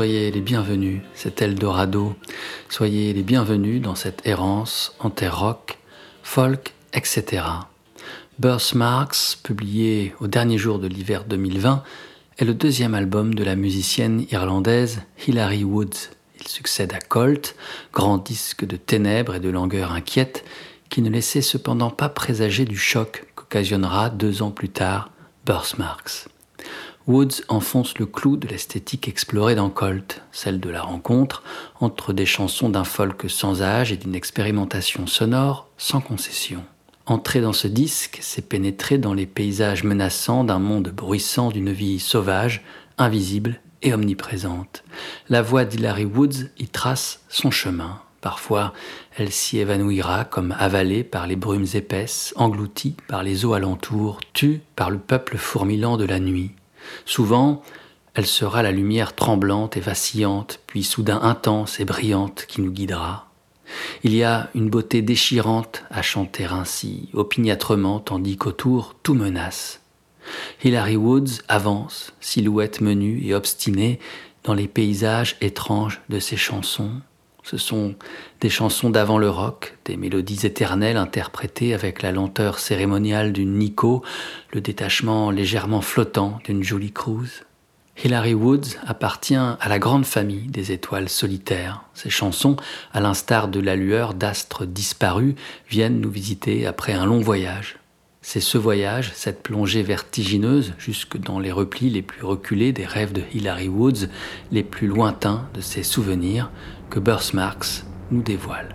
soyez les bienvenus, c'est Eldorado. Soyez les bienvenus dans cette errance en terre rock, folk, etc. Birthmarks, publié au dernier jour de l'hiver 2020, est le deuxième album de la musicienne irlandaise Hilary Woods. Il succède à Colt, grand disque de ténèbres et de langueur inquiète, qui ne laissait cependant pas présager du choc qu'occasionnera deux ans plus tard Birthmarks. Woods enfonce le clou de l'esthétique explorée dans Colt, celle de la rencontre entre des chansons d'un folk sans âge et d'une expérimentation sonore sans concession. Entrer dans ce disque, c'est pénétrer dans les paysages menaçants d'un monde bruissant d'une vie sauvage, invisible et omniprésente. La voix d'Hilary Woods y trace son chemin. Parfois, elle s'y évanouira comme avalée par les brumes épaisses, engloutie par les eaux alentours, tue par le peuple fourmillant de la nuit. Souvent, elle sera la lumière tremblante et vacillante, puis soudain intense et brillante qui nous guidera. Il y a une beauté déchirante à chanter ainsi, opiniâtrement, tandis qu'autour tout menace. Hilary Woods avance, silhouette menue et obstinée, dans les paysages étranges de ses chansons. Ce sont des chansons d'avant le rock, des mélodies éternelles interprétées avec la lenteur cérémoniale d'une Nico, le détachement légèrement flottant d'une Julie Cruz. Hilary Woods appartient à la grande famille des étoiles solitaires. Ses chansons, à l'instar de la lueur d'astres disparus, viennent nous visiter après un long voyage. C'est ce voyage, cette plongée vertigineuse jusque dans les replis les plus reculés des rêves de Hilary Woods, les plus lointains de ses souvenirs, que Birthmarks nous dévoile.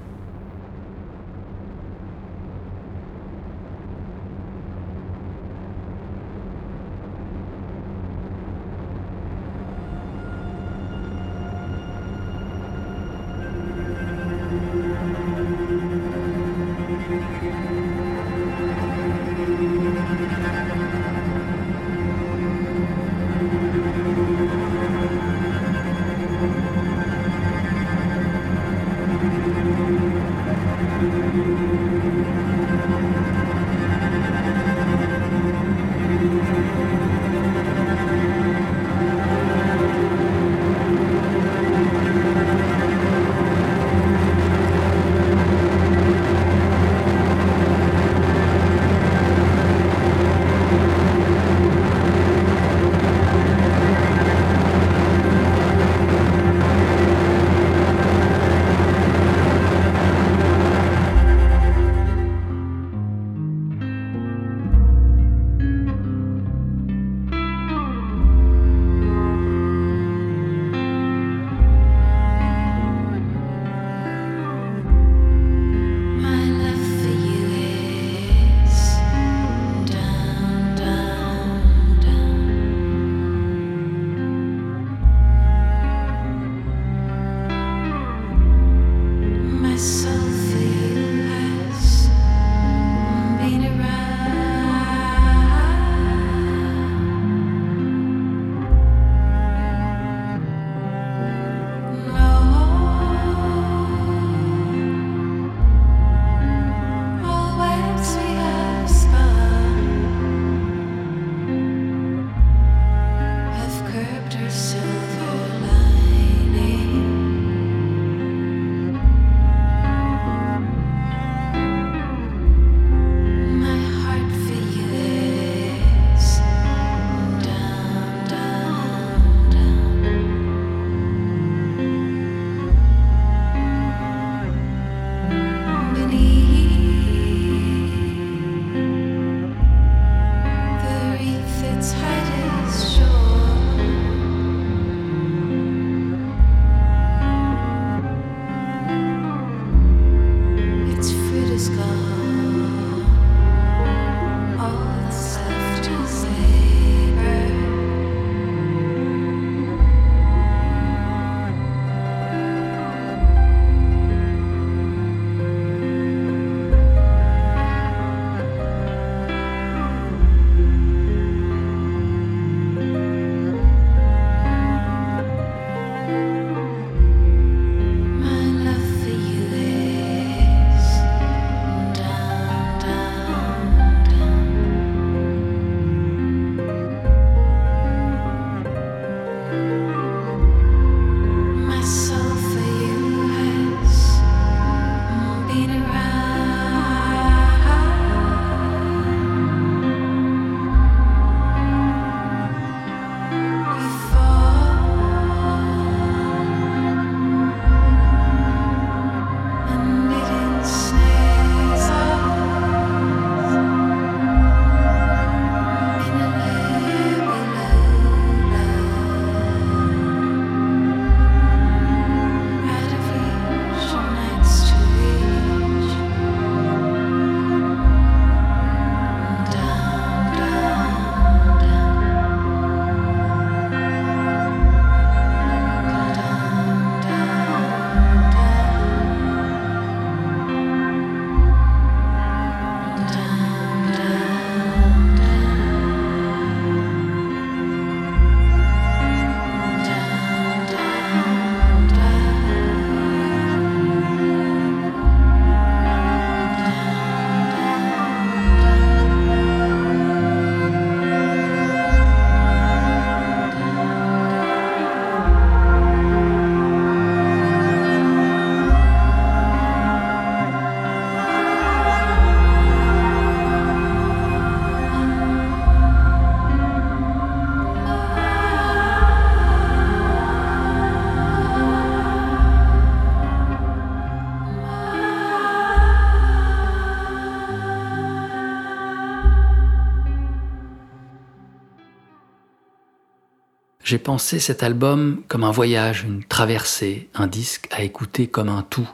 J'ai pensé cet album comme un voyage, une traversée, un disque à écouter comme un tout.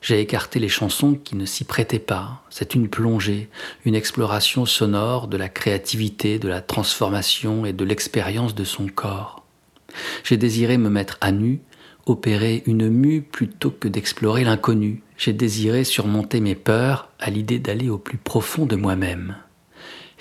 J'ai écarté les chansons qui ne s'y prêtaient pas. C'est une plongée, une exploration sonore de la créativité, de la transformation et de l'expérience de son corps. J'ai désiré me mettre à nu, opérer une mue plutôt que d'explorer l'inconnu. J'ai désiré surmonter mes peurs à l'idée d'aller au plus profond de moi-même.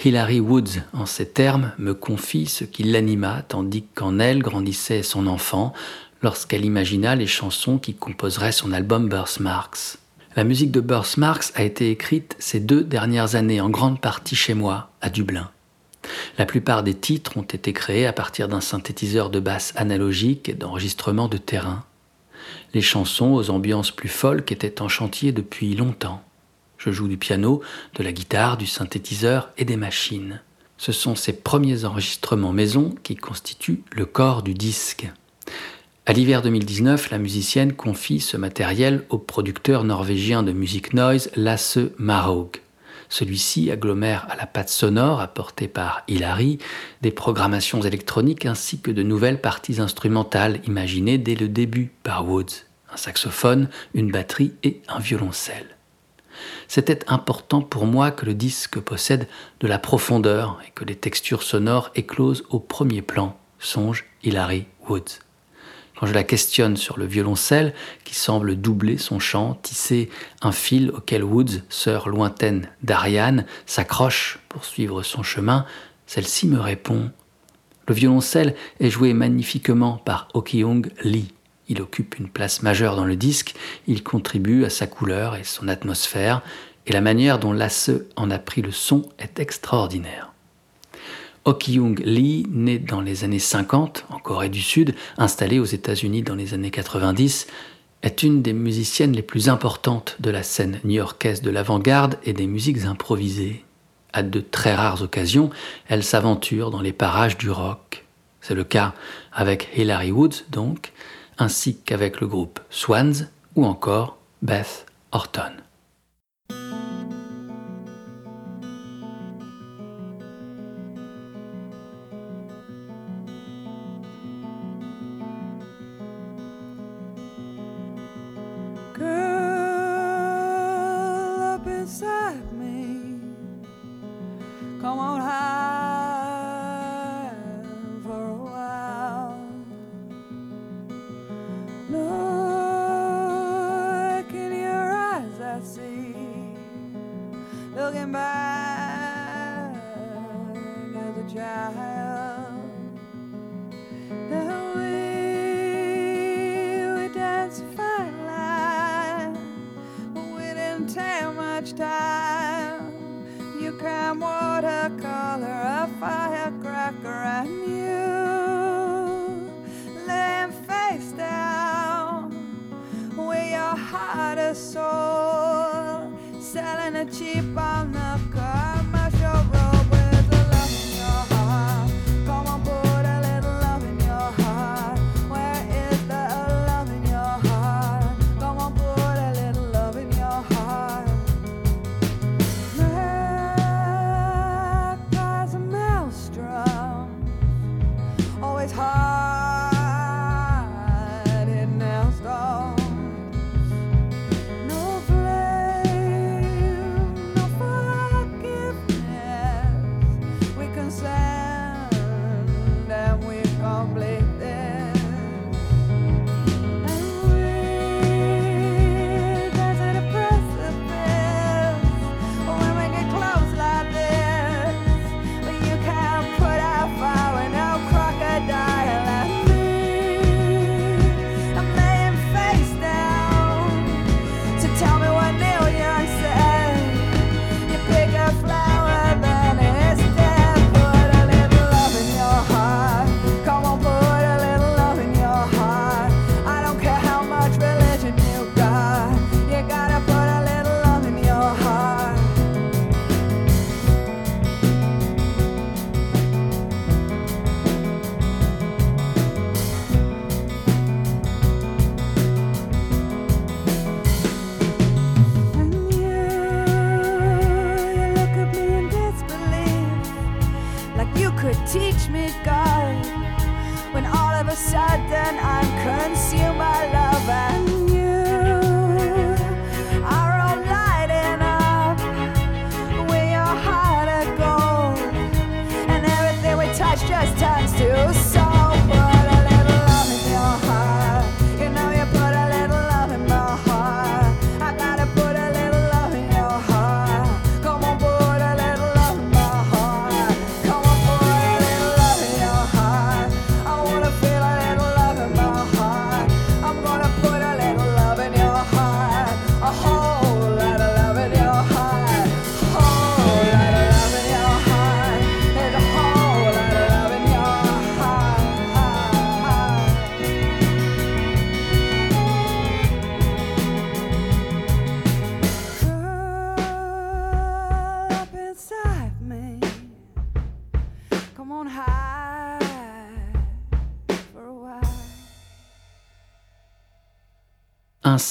Hilary Woods, en ces termes, me confie ce qui l'anima tandis qu'en elle grandissait son enfant lorsqu'elle imagina les chansons qui composeraient son album Birthmarks. La musique de Birthmarks a été écrite ces deux dernières années en grande partie chez moi, à Dublin. La plupart des titres ont été créés à partir d'un synthétiseur de basse analogique et d'enregistrement de terrain. Les chansons aux ambiances plus folk étaient en chantier depuis longtemps. Je joue du piano, de la guitare, du synthétiseur et des machines. Ce sont ces premiers enregistrements maison qui constituent le corps du disque. À l'hiver 2019, la musicienne confie ce matériel au producteur norvégien de musique noise Lasse Marhaug. Celui-ci agglomère à la patte sonore apportée par Hilary des programmations électroniques ainsi que de nouvelles parties instrumentales imaginées dès le début par Woods, un saxophone, une batterie et un violoncelle. C'était important pour moi que le disque possède de la profondeur et que les textures sonores éclosent au premier plan, songe Hilary Woods. Quand je la questionne sur le violoncelle, qui semble doubler son chant, tisser un fil auquel Woods, sœur lointaine d'Ariane, s'accroche pour suivre son chemin, celle-ci me répond Le violoncelle est joué magnifiquement par Okyung Lee. Il occupe une place majeure dans le disque, il contribue à sa couleur et son atmosphère, et la manière dont Lasse en a pris le son est extraordinaire. Okyung Lee, né dans les années 50 en Corée du Sud, installé aux États-Unis dans les années 90, est une des musiciennes les plus importantes de la scène new-yorkaise de l'avant-garde et des musiques improvisées. À de très rares occasions, elle s'aventure dans les parages du rock. C'est le cas avec Hilary Woods, donc, ainsi qu'avec le groupe Swans ou encore Beth Orton.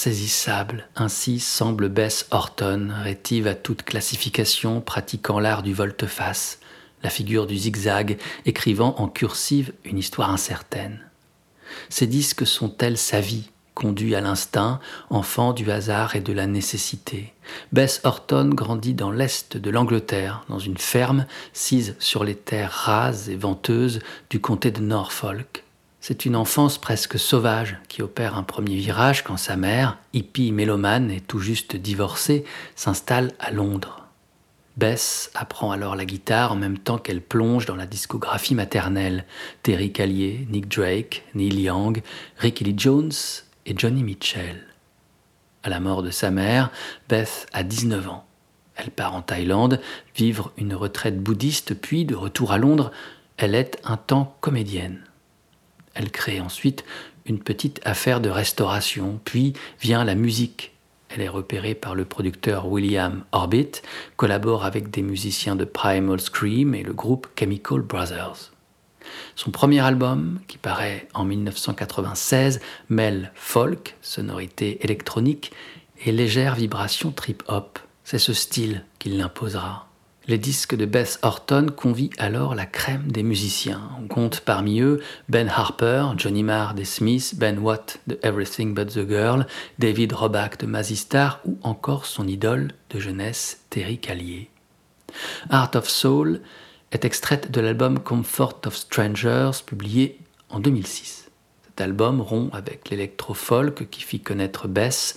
Insaisissable, ainsi semble Bess Horton, rétive à toute classification, pratiquant l'art du volte-face, la figure du zigzag, écrivant en cursive une histoire incertaine. Ces disques sont-elles sa vie, conduit à l'instinct, enfant du hasard et de la nécessité. Bess Horton grandit dans l'est de l'Angleterre, dans une ferme sise sur les terres rases et venteuses du comté de Norfolk. C'est une enfance presque sauvage qui opère un premier virage quand sa mère, hippie mélomane et tout juste divorcée, s'installe à Londres. Bess apprend alors la guitare en même temps qu'elle plonge dans la discographie maternelle. Terry Callier, Nick Drake, Neil Young, Ricky Lee Jones et Johnny Mitchell. À la mort de sa mère, Beth a 19 ans. Elle part en Thaïlande, vivre une retraite bouddhiste, puis, de retour à Londres, elle est un temps comédienne. Elle crée ensuite une petite affaire de restauration, puis vient la musique. Elle est repérée par le producteur William Orbit, collabore avec des musiciens de Primal Scream et le groupe Chemical Brothers. Son premier album, qui paraît en 1996, mêle folk, sonorité électronique et légère vibration trip-hop. C'est ce style qu'il l'imposera. Les disques de Beth Horton convient alors la crème des musiciens. On compte parmi eux Ben Harper, Johnny Marr des Smiths, Ben Watt de Everything But the Girl, David Roback de Mazistar ou encore son idole de jeunesse Terry Callier. Art of Soul est extraite de l'album Comfort of Strangers publié en 2006. Cet album rompt avec l'électro-folk qui fit connaître Bess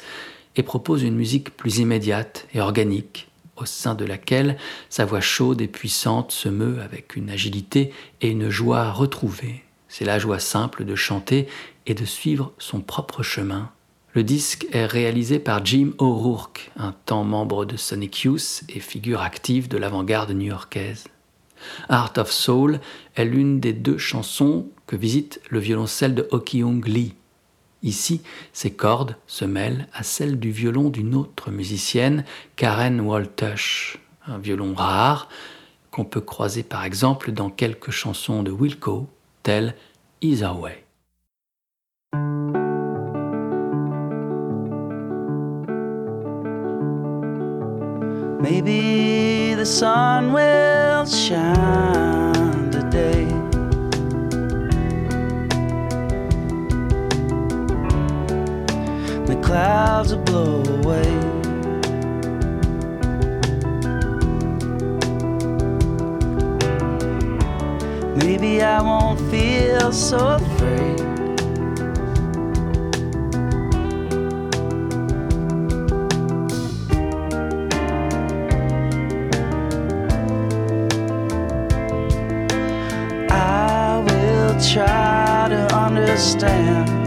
et propose une musique plus immédiate et organique au sein de laquelle sa voix chaude et puissante se meut avec une agilité et une joie retrouvée. C'est la joie simple de chanter et de suivre son propre chemin. Le disque est réalisé par Jim O'Rourke, un temps membre de Sonic Youth et figure active de l'avant-garde new-yorkaise. Art of Soul est l'une des deux chansons que visite le violoncelle de Young Lee. Ici, ses cordes se mêlent à celles du violon d'une autre musicienne, Karen Waltush, un violon rare qu'on peut croiser par exemple dans quelques chansons de Wilco, telles Either Way. Maybe the sun will shine clouds will blow away. Maybe I won't feel so afraid. I will try to understand.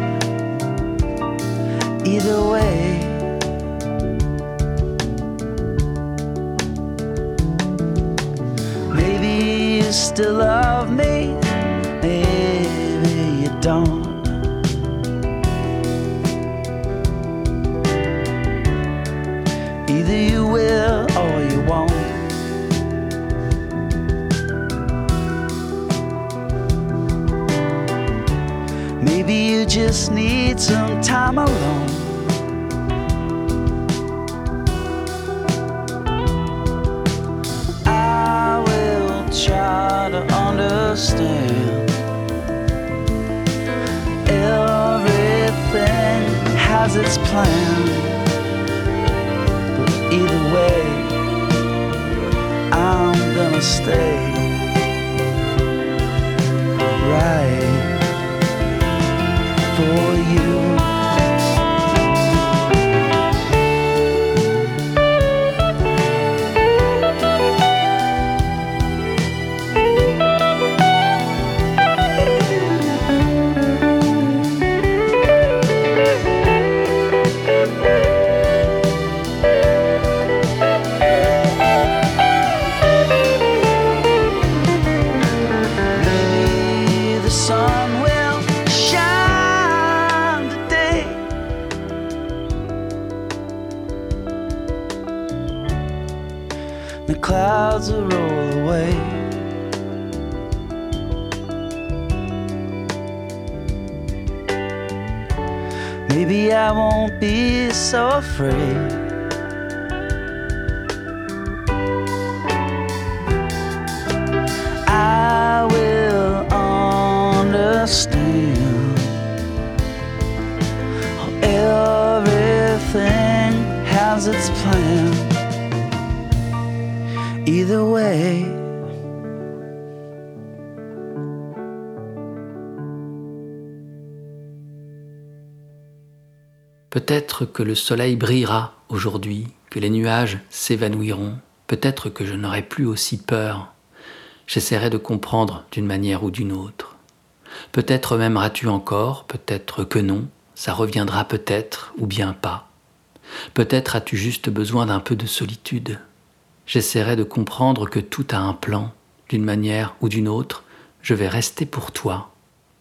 Either way, maybe you still love me, maybe you don't. Either you will or you won't. Maybe you just need some time alone. Understand. Everything has its plan. But either way, I'm gonna stay so afraid. Peut-être que le soleil brillera aujourd'hui, que les nuages s'évanouiront, peut-être que je n'aurai plus aussi peur. J'essaierai de comprendre d'une manière ou d'une autre. Peut-être m'aimeras-tu encore, peut-être que non, ça reviendra peut-être ou bien pas. Peut-être as-tu juste besoin d'un peu de solitude. J'essaierai de comprendre que tout a un plan, d'une manière ou d'une autre, je vais rester pour toi,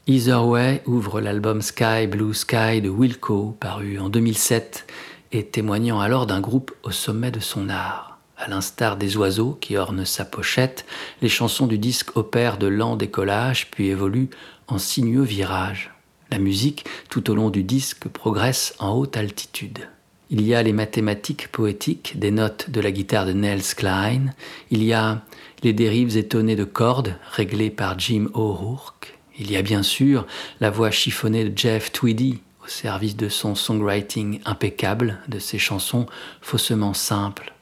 Either Way ouvre l'album Sky Blue Sky de Wilco, paru en 2007, et témoignant alors d'un groupe au sommet de son art. À l'instar des oiseaux qui ornent sa pochette, les chansons du disque opèrent de lents décollages puis évoluent en sinueux virages. La musique, tout au long du disque, progresse en haute altitude. Il y a les mathématiques poétiques des notes de la guitare de Nels Klein, il y a les dérives étonnées de cordes réglées par Jim O'Rourke, il y a bien sûr la voix chiffonnée de Jeff Tweedy au service de son songwriting impeccable, de ses chansons faussement simples.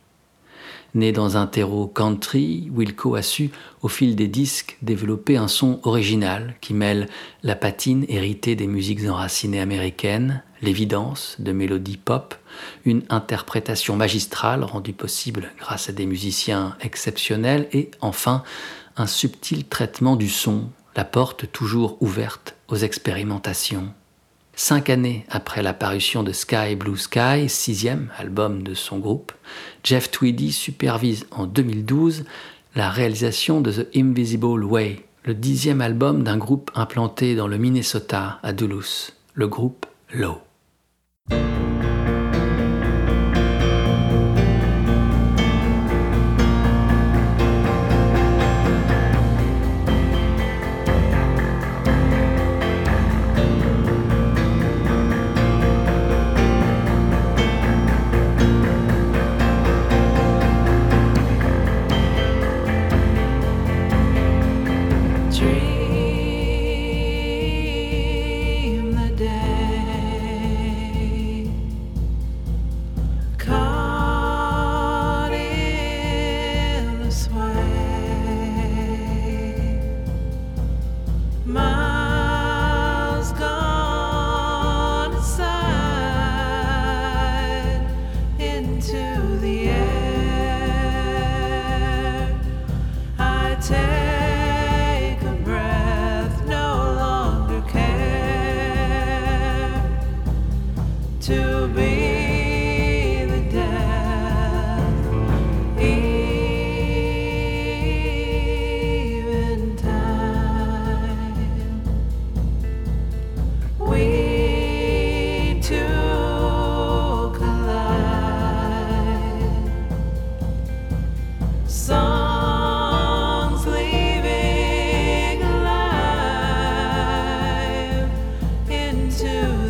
Né dans un terreau country, Wilco a su, au fil des disques, développer un son original qui mêle la patine héritée des musiques enracinées américaines, l'évidence de mélodies pop, une interprétation magistrale rendue possible grâce à des musiciens exceptionnels et, enfin, un subtil traitement du son la porte toujours ouverte aux expérimentations. Cinq années après la parution de Sky Blue Sky, sixième album de son groupe, Jeff Tweedy supervise en 2012 la réalisation de The Invisible Way, le dixième album d'un groupe implanté dans le Minnesota à Duluth, le groupe Low. to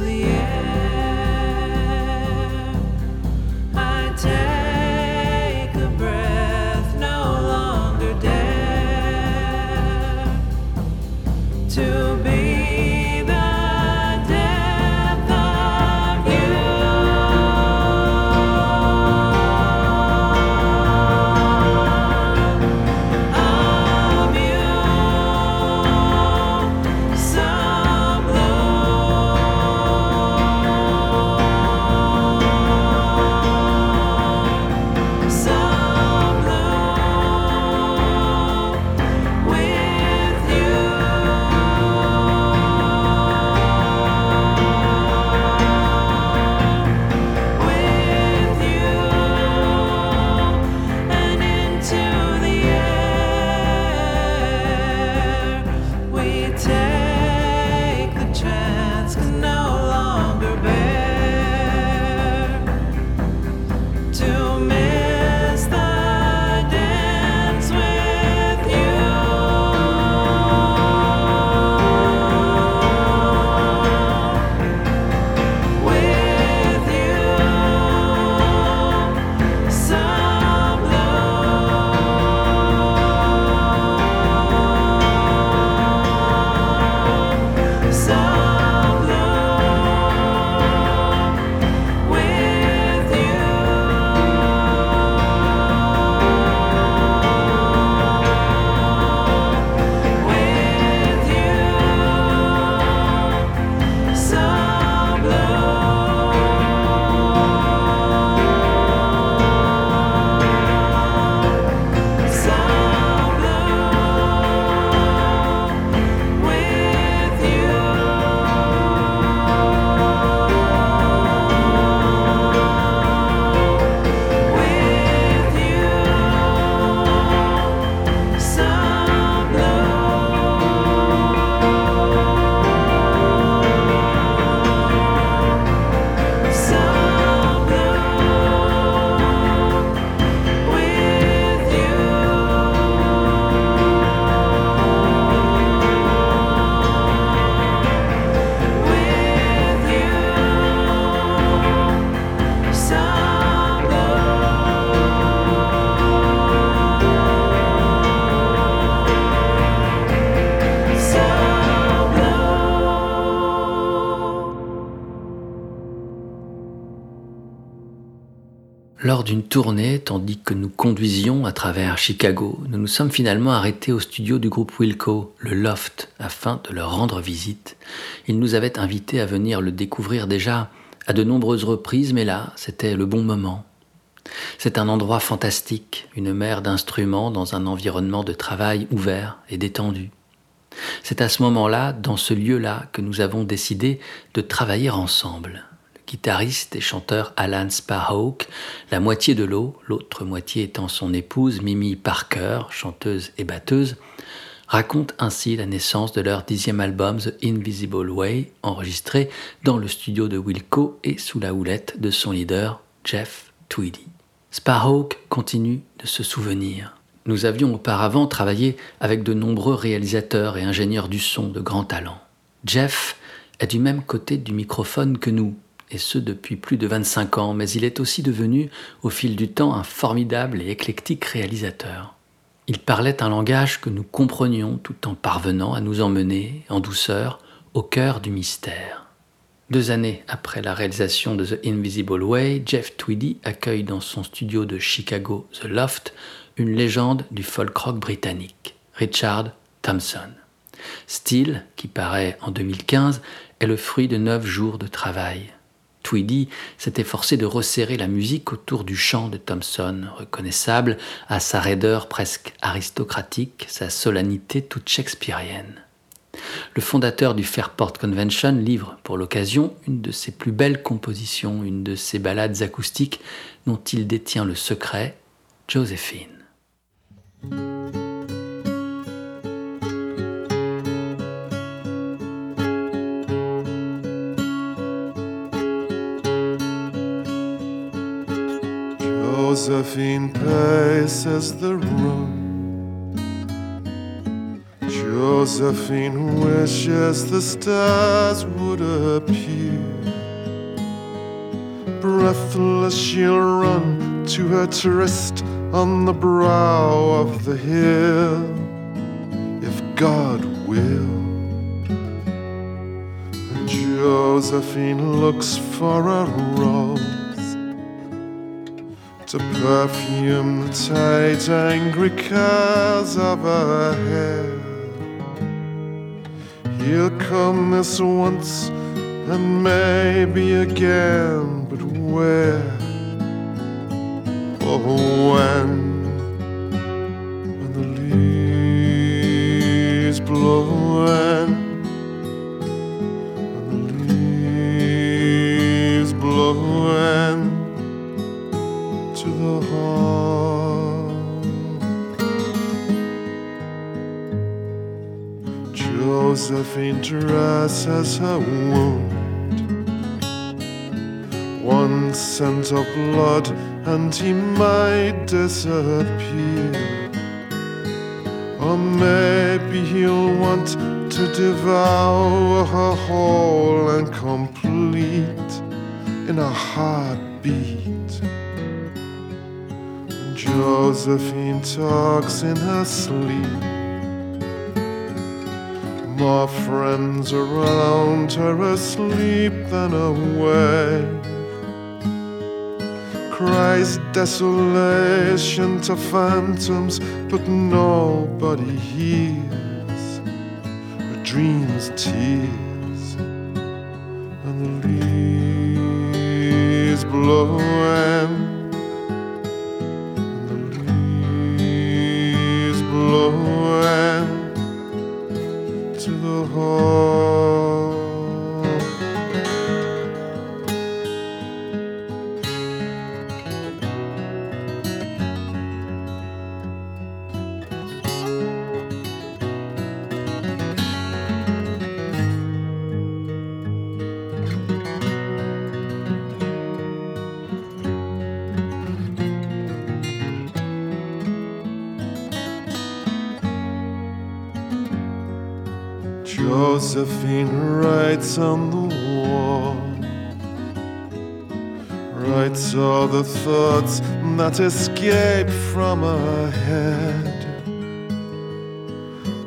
tournée, tandis que nous conduisions à travers Chicago, nous nous sommes finalement arrêtés au studio du groupe Wilco, le Loft, afin de leur rendre visite. Ils nous avaient invités à venir le découvrir déjà à de nombreuses reprises, mais là, c'était le bon moment. C'est un endroit fantastique, une mer d'instruments dans un environnement de travail ouvert et détendu. C'est à ce moment-là, dans ce lieu-là, que nous avons décidé de travailler ensemble guitariste et chanteur Alan Sparhawk, la moitié de l'eau, l'autre moitié étant son épouse Mimi Parker, chanteuse et batteuse, racontent ainsi la naissance de leur dixième album The Invisible Way, enregistré dans le studio de Wilco et sous la houlette de son leader Jeff Tweedy. Sparhawk continue de se souvenir. Nous avions auparavant travaillé avec de nombreux réalisateurs et ingénieurs du son de grand talent. Jeff est du même côté du microphone que nous, et ce depuis plus de 25 ans, mais il est aussi devenu, au fil du temps, un formidable et éclectique réalisateur. Il parlait un langage que nous comprenions tout en parvenant à nous emmener, en douceur, au cœur du mystère. Deux années après la réalisation de The Invisible Way, Jeff Tweedy accueille dans son studio de Chicago, The Loft, une légende du folk rock britannique, Richard Thompson. Style, qui paraît en 2015, est le fruit de neuf jours de travail. Tweedy s'était forcé de resserrer la musique autour du chant de Thompson, reconnaissable à sa raideur presque aristocratique, sa solennité toute shakespearienne. Le fondateur du Fairport Convention livre pour l'occasion une de ses plus belles compositions, une de ses ballades acoustiques dont il détient le secret, Joséphine. Josephine paces the room. Josephine wishes the stars would appear. Breathless, she'll run to her tryst on the brow of the hill, if God will. Josephine looks for a rose to perfume the tight, angry curls of her hair. He'll come this once and maybe again, but where? Oh, when? When the leaves blow Josephine dresses her wound. One scent of blood, and he might disappear. Or maybe he'll want to devour her whole and complete in a heartbeat. Josephine talks in her sleep. More friends around her asleep than awake. Cries desolation to phantoms, but nobody hears her dreams' tears. Josephine writes on the wall, writes all the thoughts that escape from her head.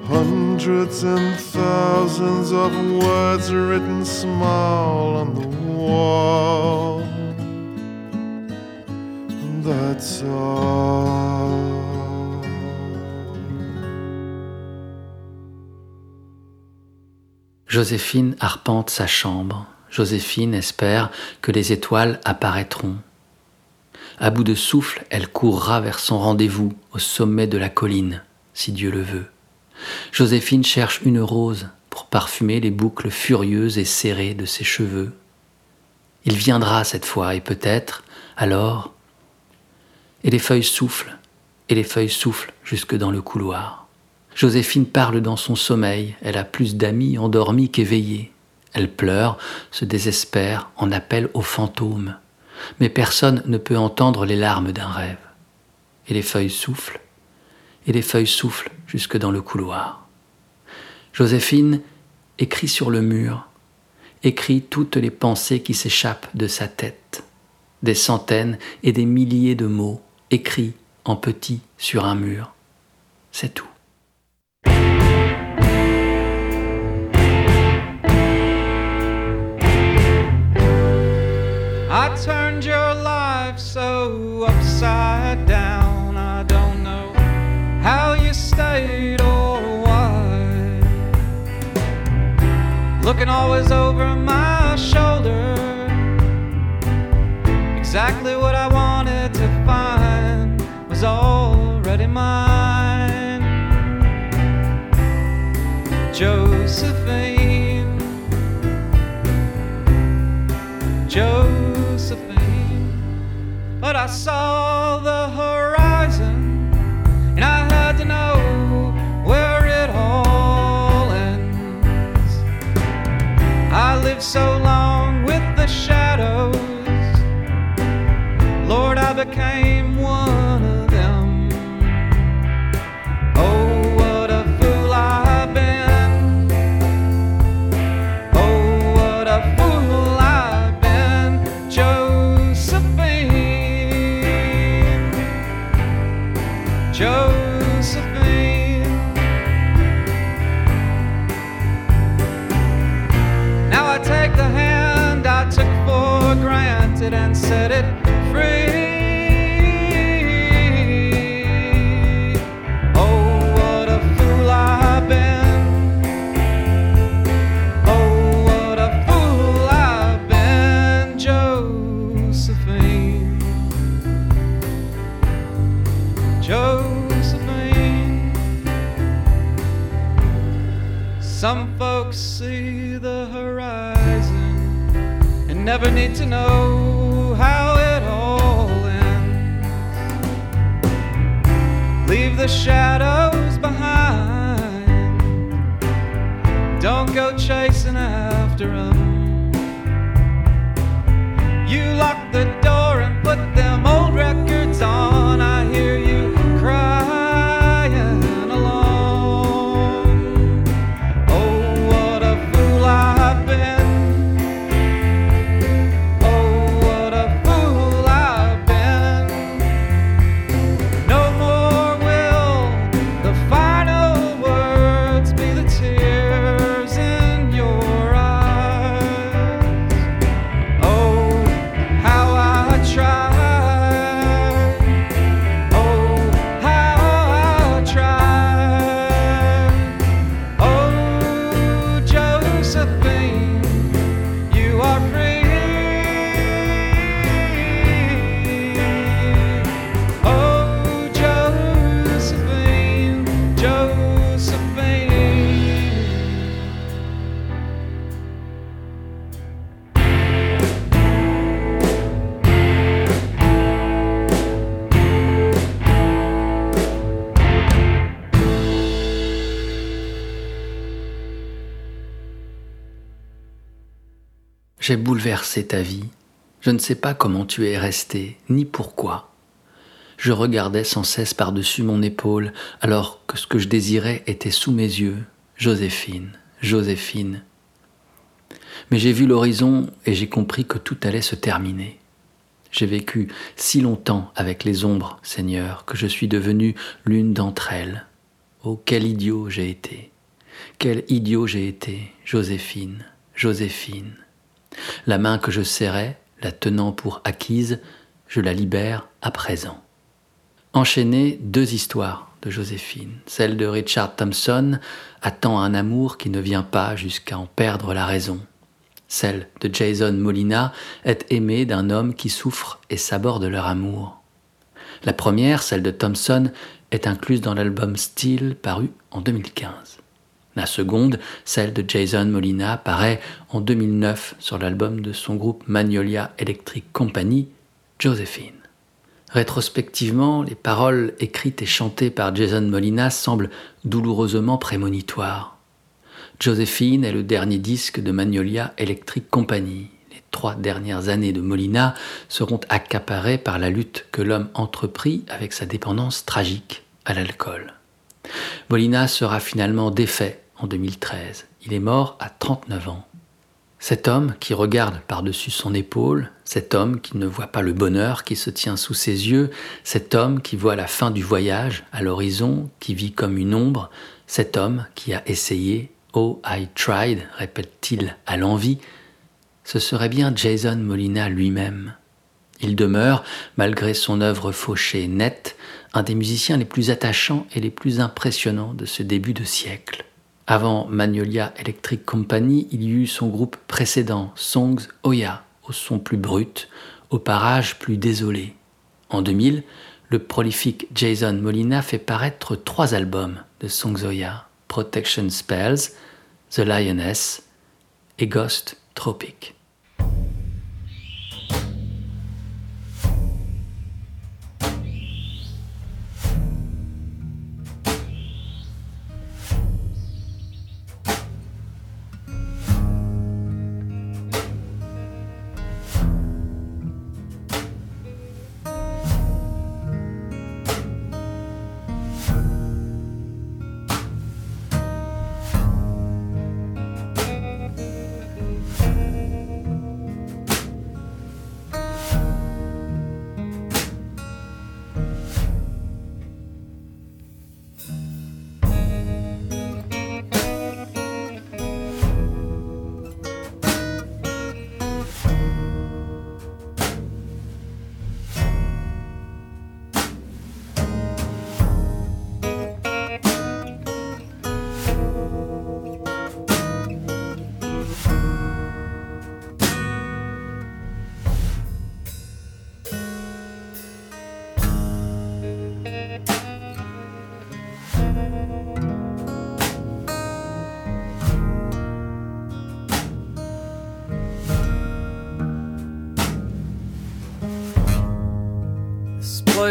Hundreds and thousands of words written small on the wall. That's all. Joséphine arpente sa chambre. Joséphine espère que les étoiles apparaîtront. À bout de souffle, elle courra vers son rendez-vous au sommet de la colline, si Dieu le veut. Joséphine cherche une rose pour parfumer les boucles furieuses et serrées de ses cheveux. Il viendra cette fois, et peut-être, alors... Et les feuilles soufflent, et les feuilles soufflent jusque dans le couloir. Joséphine parle dans son sommeil, elle a plus d'amis endormis qu'éveillés. Elle pleure, se désespère, en appelle aux fantômes. Mais personne ne peut entendre les larmes d'un rêve. Et les feuilles soufflent, et les feuilles soufflent jusque dans le couloir. Joséphine écrit sur le mur, écrit toutes les pensées qui s'échappent de sa tête, des centaines et des milliers de mots écrits en petit sur un mur. C'est tout. I turned your life so upside down. I saw need to know how it all ends. Leave the shadows behind. Don't go chasing after them. You lock the door J'ai bouleversé ta vie. Je ne sais pas comment tu es resté, ni pourquoi. Je regardais sans cesse par-dessus mon épaule, alors que ce que je désirais était sous mes yeux. Joséphine, Joséphine. Mais j'ai vu l'horizon et j'ai compris que tout allait se terminer. J'ai vécu si longtemps avec les ombres, Seigneur, que je suis devenu l'une d'entre elles. Oh, quel idiot j'ai été. Quel idiot j'ai été, Joséphine, Joséphine. La main que je serrais, la tenant pour acquise, je la libère à présent. Enchaîner deux histoires de Joséphine. Celle de Richard Thompson attend un amour qui ne vient pas jusqu'à en perdre la raison. Celle de Jason Molina est aimée d'un homme qui souffre et s'aborde leur amour. La première, celle de Thompson, est incluse dans l'album Steel paru en 2015. La seconde, celle de Jason Molina, paraît en 2009 sur l'album de son groupe Magnolia Electric Company, Josephine. Rétrospectivement, les paroles écrites et chantées par Jason Molina semblent douloureusement prémonitoires. Josephine est le dernier disque de Magnolia Electric Company. Les trois dernières années de Molina seront accaparées par la lutte que l'homme entreprit avec sa dépendance tragique à l'alcool. Molina sera finalement défait en 2013. Il est mort à 39 ans. Cet homme qui regarde par-dessus son épaule, cet homme qui ne voit pas le bonheur qui se tient sous ses yeux, cet homme qui voit la fin du voyage à l'horizon, qui vit comme une ombre, cet homme qui a essayé, oh I tried, répète-t-il à l'envie, ce serait bien Jason Molina lui-même. Il demeure, malgré son œuvre fauchée nette, un des musiciens les plus attachants et les plus impressionnants de ce début de siècle. Avant Magnolia Electric Company, il y eut son groupe précédent, Songs Oya, au son plus brut, au parage plus désolé. En 2000, le prolifique Jason Molina fait paraître trois albums de Songs Oya, Protection Spells, The Lioness et Ghost Tropic.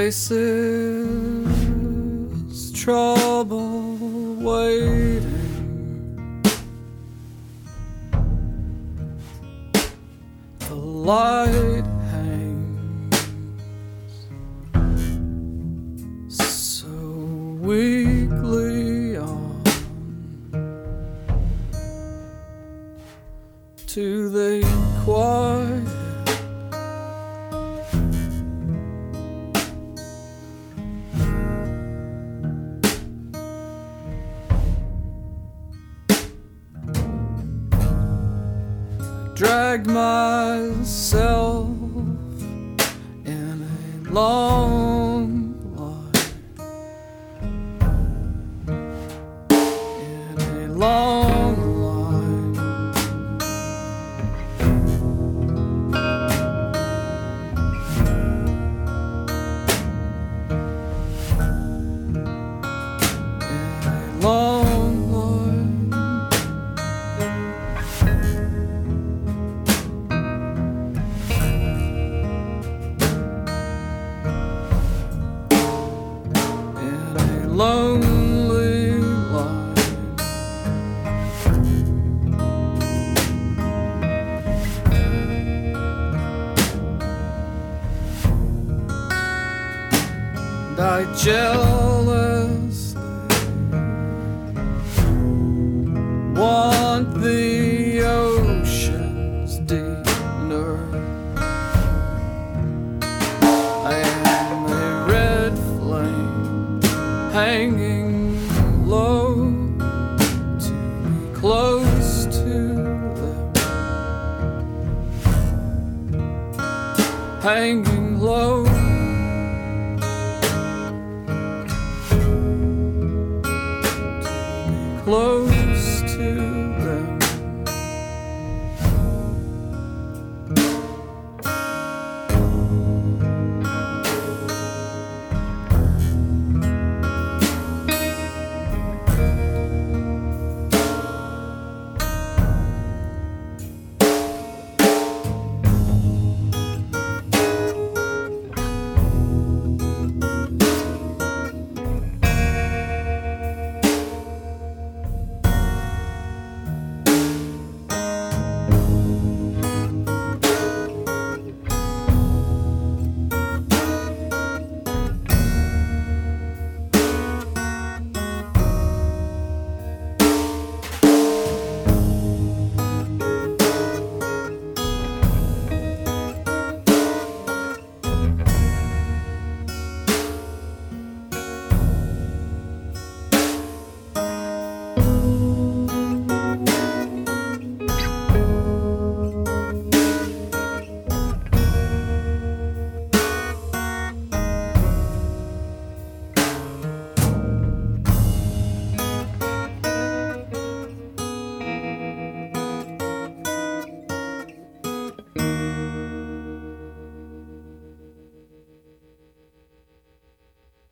places. Dragged myself in a long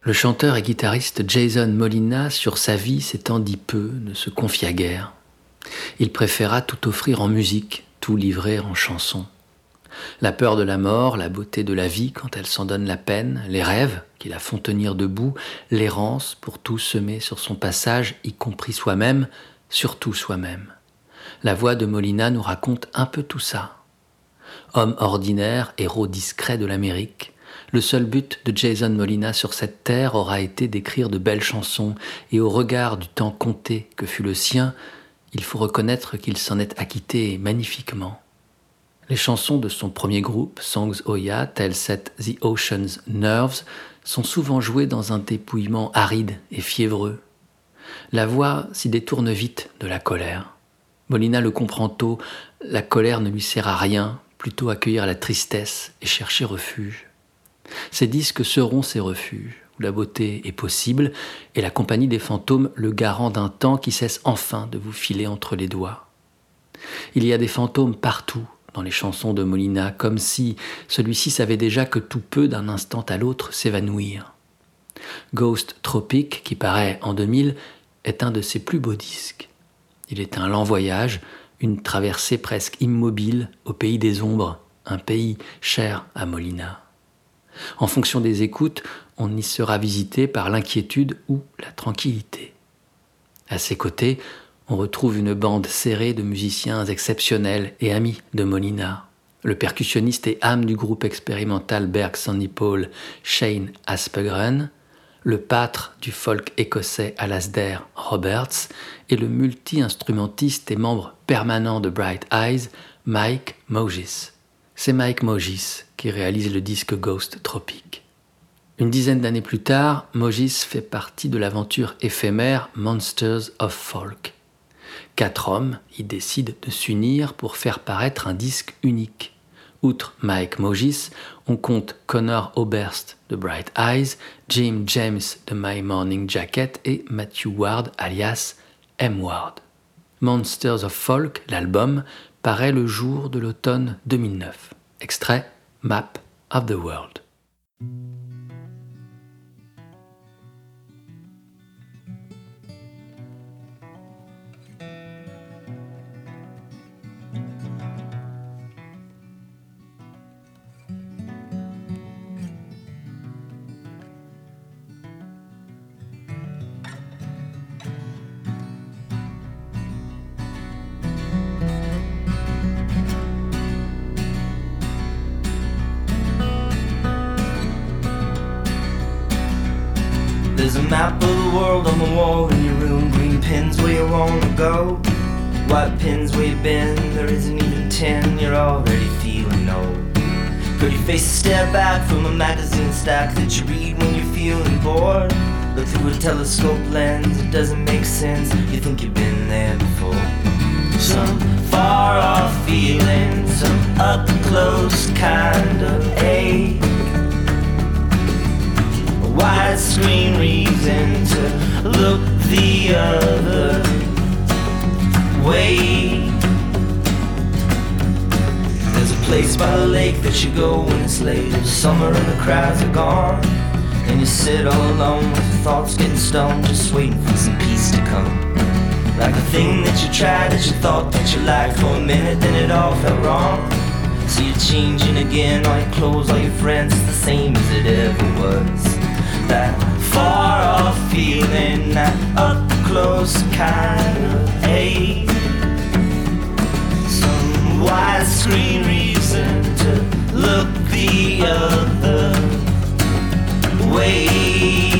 Le chanteur et guitariste Jason Molina, sur sa vie s'étant dit peu, ne se confia guère. Il préféra tout offrir en musique, tout livrer en chansons. La peur de la mort, la beauté de la vie quand elle s'en donne la peine, les rêves qui la font tenir debout, l'errance pour tout semer sur son passage, y compris soi-même, surtout soi-même. La voix de Molina nous raconte un peu tout ça. Homme ordinaire, héros discret de l'Amérique, le seul but de Jason Molina sur cette terre aura été d'écrire de belles chansons, et au regard du temps compté que fut le sien, il faut reconnaître qu'il s'en est acquitté magnifiquement. Les chansons de son premier groupe, Songs Oya, telles cette The Ocean's Nerves, sont souvent jouées dans un dépouillement aride et fiévreux. La voix s'y détourne vite de la colère. Molina le comprend tôt, la colère ne lui sert à rien, plutôt accueillir la tristesse et chercher refuge. Ces disques seront ces refuges, où la beauté est possible, et la compagnie des fantômes le garant d'un temps qui cesse enfin de vous filer entre les doigts. Il y a des fantômes partout dans les chansons de Molina, comme si celui-ci savait déjà que tout peut d'un instant à l'autre s'évanouir. Ghost Tropic, qui paraît en 2000, est un de ses plus beaux disques. Il est un lent voyage, une traversée presque immobile au pays des ombres, un pays cher à Molina. En fonction des écoutes, on y sera visité par l'inquiétude ou la tranquillité. À ses côtés, on retrouve une bande serrée de musiciens exceptionnels et amis de Molina. Le percussionniste et âme du groupe expérimental Berg Sandy Paul, Shane Aspegren, le pâtre du folk écossais Alasdair Roberts et le multi-instrumentiste et membre permanent de Bright Eyes, Mike Mogis. C'est Mike Mogis qui réalise le disque Ghost Tropic. Une dizaine d'années plus tard, Mogis fait partie de l'aventure éphémère Monsters of Folk. Quatre hommes y décident de s'unir pour faire paraître un disque unique. Outre Mike Mogis, on compte Connor Oberst de Bright Eyes, Jim James de My Morning Jacket et Matthew Ward alias M. Ward. Monsters of Folk, l'album, paraît le jour de l'automne 2009. Extrait Map of the World. The wall in your room. Green pins where you wanna go. White pins where you've been. There isn't even ten. You're already feeling old. Pretty face step back from a magazine stack that you read when you're feeling bored. Look through a telescope lens. It doesn't make sense. You think you've been there before. Some far off feeling, some up close kind of ache widescreen reason to look the other way. There's a place by the lake that you go when it's late. It's summer and the crowds are gone. And you sit all alone with your thoughts getting stoned, just waiting for some peace to come. Like a thing that you tried that you thought that you liked for a minute, then it all felt wrong. So you're changing again, all your clothes, all your friends, it's the same as it ever was that far off feeling, that up close kind of ache. Some widescreen reason to look the other way.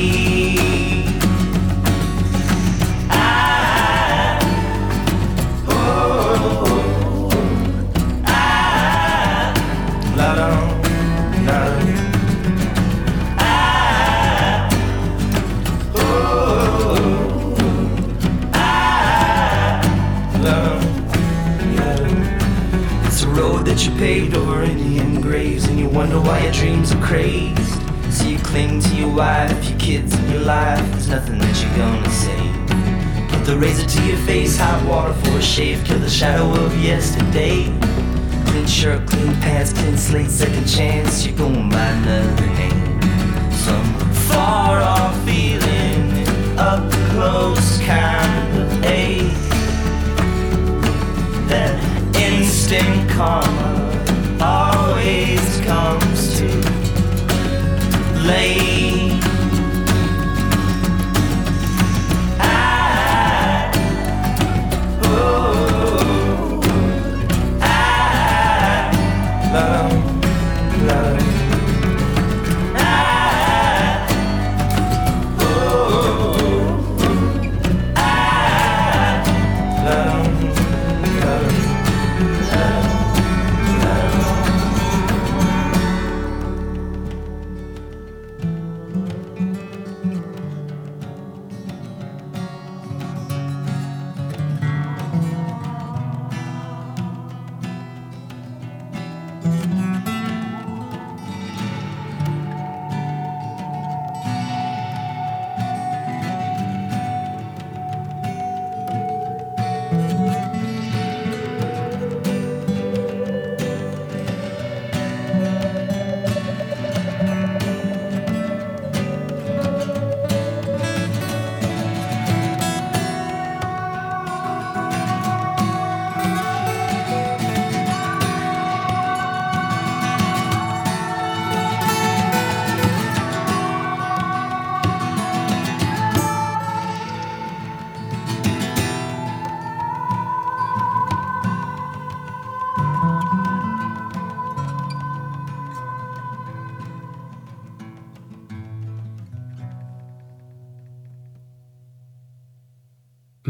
Shave, kill the shadow of yesterday. Clean shirt, clean pants, clean slate, second chance. You're going by another name. Some far off feeling, up close kind of ache. That instant karma always comes too late.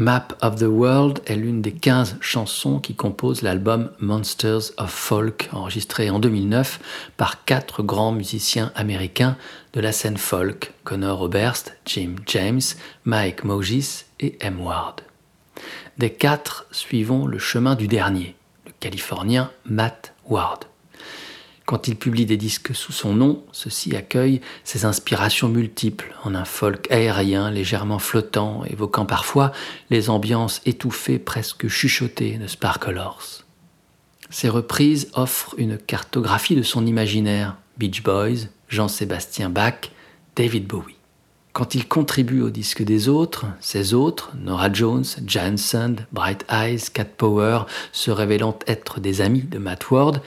Map of the World est l'une des 15 chansons qui composent l'album Monsters of Folk, enregistré en 2009 par quatre grands musiciens américains de la scène folk, Connor Oberst, Jim James, Mike Mogis et M. Ward. Des quatre, suivons le chemin du dernier, le Californien Matt Ward. Quand il publie des disques sous son nom, ceux-ci accueillent ses inspirations multiples en un folk aérien légèrement flottant, évoquant parfois les ambiances étouffées, presque chuchotées de Sparklehorse. Ces reprises offrent une cartographie de son imaginaire, Beach Boys, Jean-Sébastien Bach, David Bowie. Quand il contribue au disque des autres, ces autres, Nora Jones, Jan Sand, Bright Eyes, Cat Power, se révélant être des amis de Matt Ward,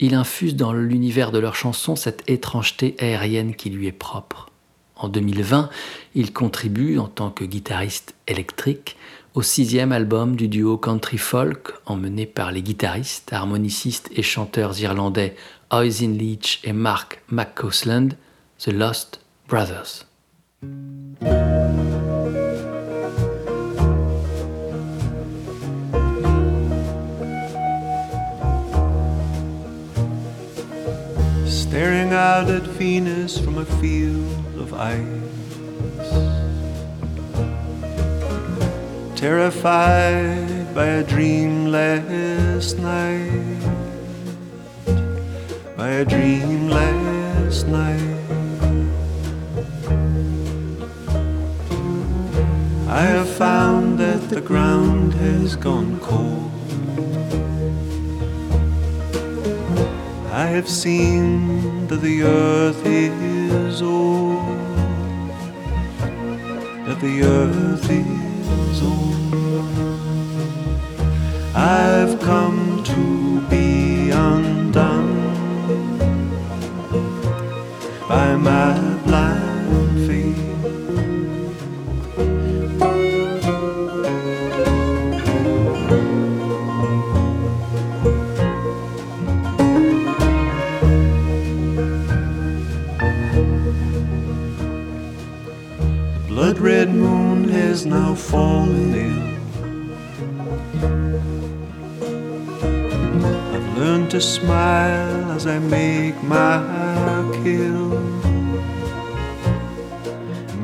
il infuse dans l'univers de leurs chansons cette étrangeté aérienne qui lui est propre. En 2020, il contribue en tant que guitariste électrique au sixième album du duo country folk emmené par les guitaristes, harmonicistes et chanteurs irlandais Oisin Leach et Mark McCausland, The Lost Brothers. Venus from a field of ice. Terrified by a dream last night, by a dream last night. I have found that the ground has gone cold. I have seen that the earth is old, that the earth is old. I've come to be red moon has now fallen in. I've learned to smile as I make my kill.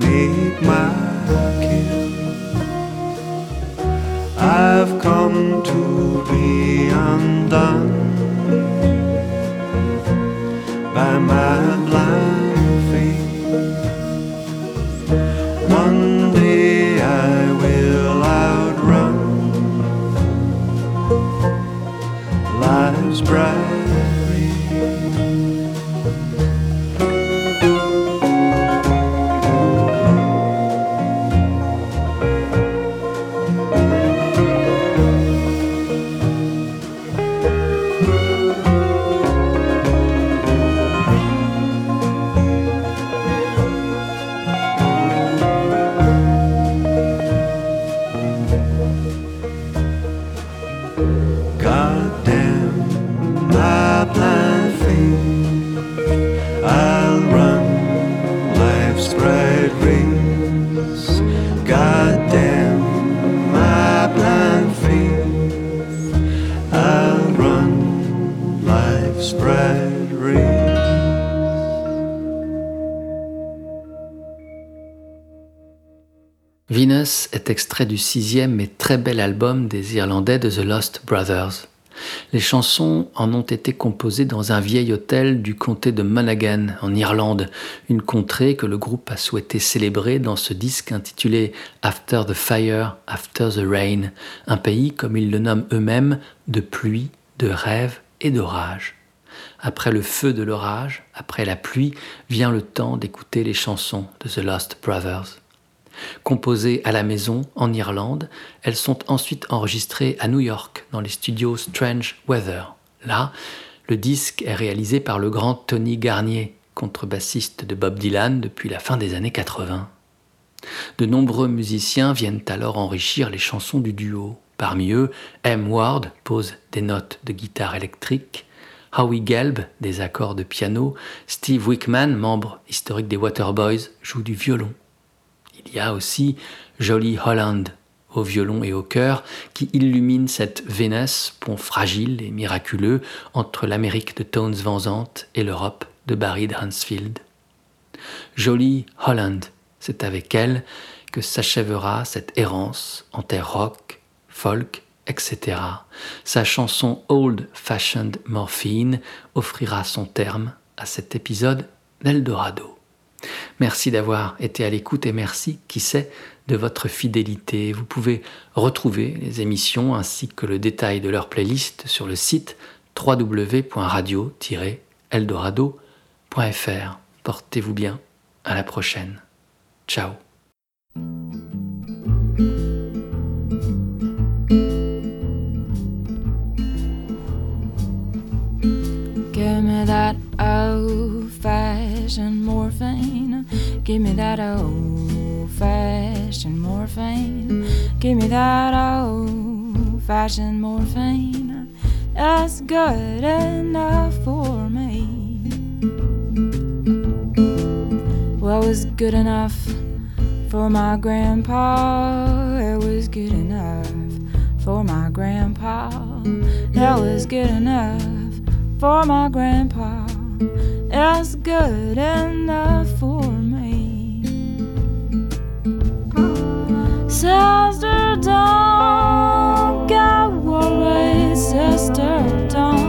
Make my kill. I've come to be undone by my extrait du sixième et très bel album des Irlandais de The Lost Brothers. Les chansons en ont été composées dans un vieil hôtel du comté de Monaghan, en Irlande, une contrée que le groupe a souhaité célébrer dans ce disque intitulé After the Fire, After the Rain, un pays, comme ils le nomment eux-mêmes, de pluie, de rêve et d'orage. Après le feu de l'orage, après la pluie, vient le temps d'écouter les chansons de The Lost Brothers. Composées à la maison en Irlande, elles sont ensuite enregistrées à New York dans les studios Strange Weather. Là, le disque est réalisé par le grand Tony Garnier, contrebassiste de Bob Dylan depuis la fin des années 80. De nombreux musiciens viennent alors enrichir les chansons du duo. Parmi eux, M. Ward pose des notes de guitare électrique, Howie Gelb des accords de piano, Steve Wickman, membre historique des Waterboys, joue du violon. Il y a aussi Jolie Holland au violon et au chœur qui illumine cette Vénus, pont fragile et miraculeux entre l'Amérique de Tones Van Zandt et l'Europe de Barry Hansfield. Jolie Holland, c'est avec elle que s'achèvera cette errance en terre rock, folk, etc. Sa chanson Old Fashioned Morphine offrira son terme à cet épisode d'Eldorado. Merci d'avoir été à l'écoute et merci, qui sait, de votre fidélité. Vous pouvez retrouver les émissions ainsi que le détail de leur playlist sur le site www.radio-eldorado.fr. Portez-vous bien, à la prochaine. Ciao. Fashioned morphine. Give me that old fashioned morphine. Give me that old fashioned morphine. That's good enough for me. Well, it was good enough for my grandpa. It was good enough for my grandpa. That was good enough for my grandpa is good enough for me. Sister, don't get worried, sister, don't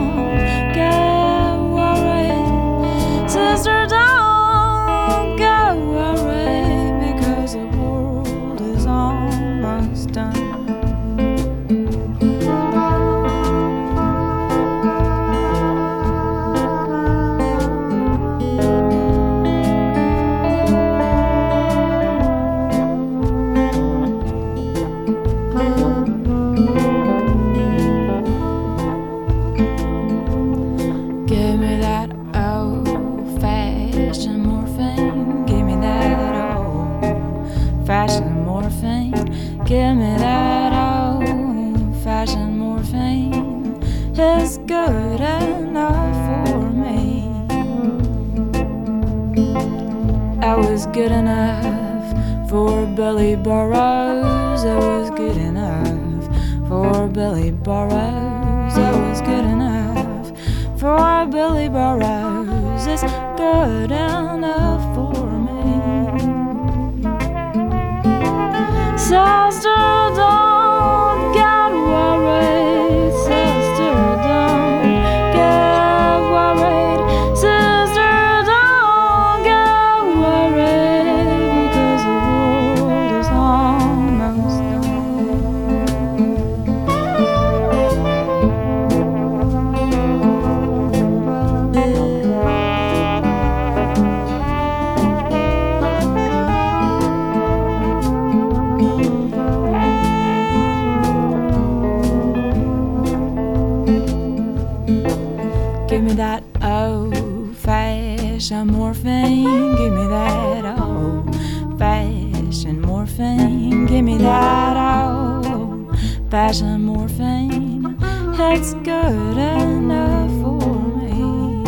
morphine. Give me that old fashioned morphine. That's good enough for me.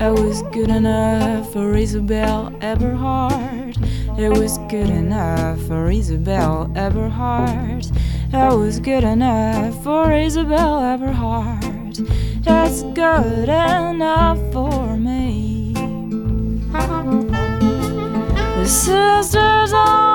It was good enough for Isabel Eberhard. It was good enough for Isabel Eberhard. It was good enough for Isabel Eberhard. It's good enough for me. sisters are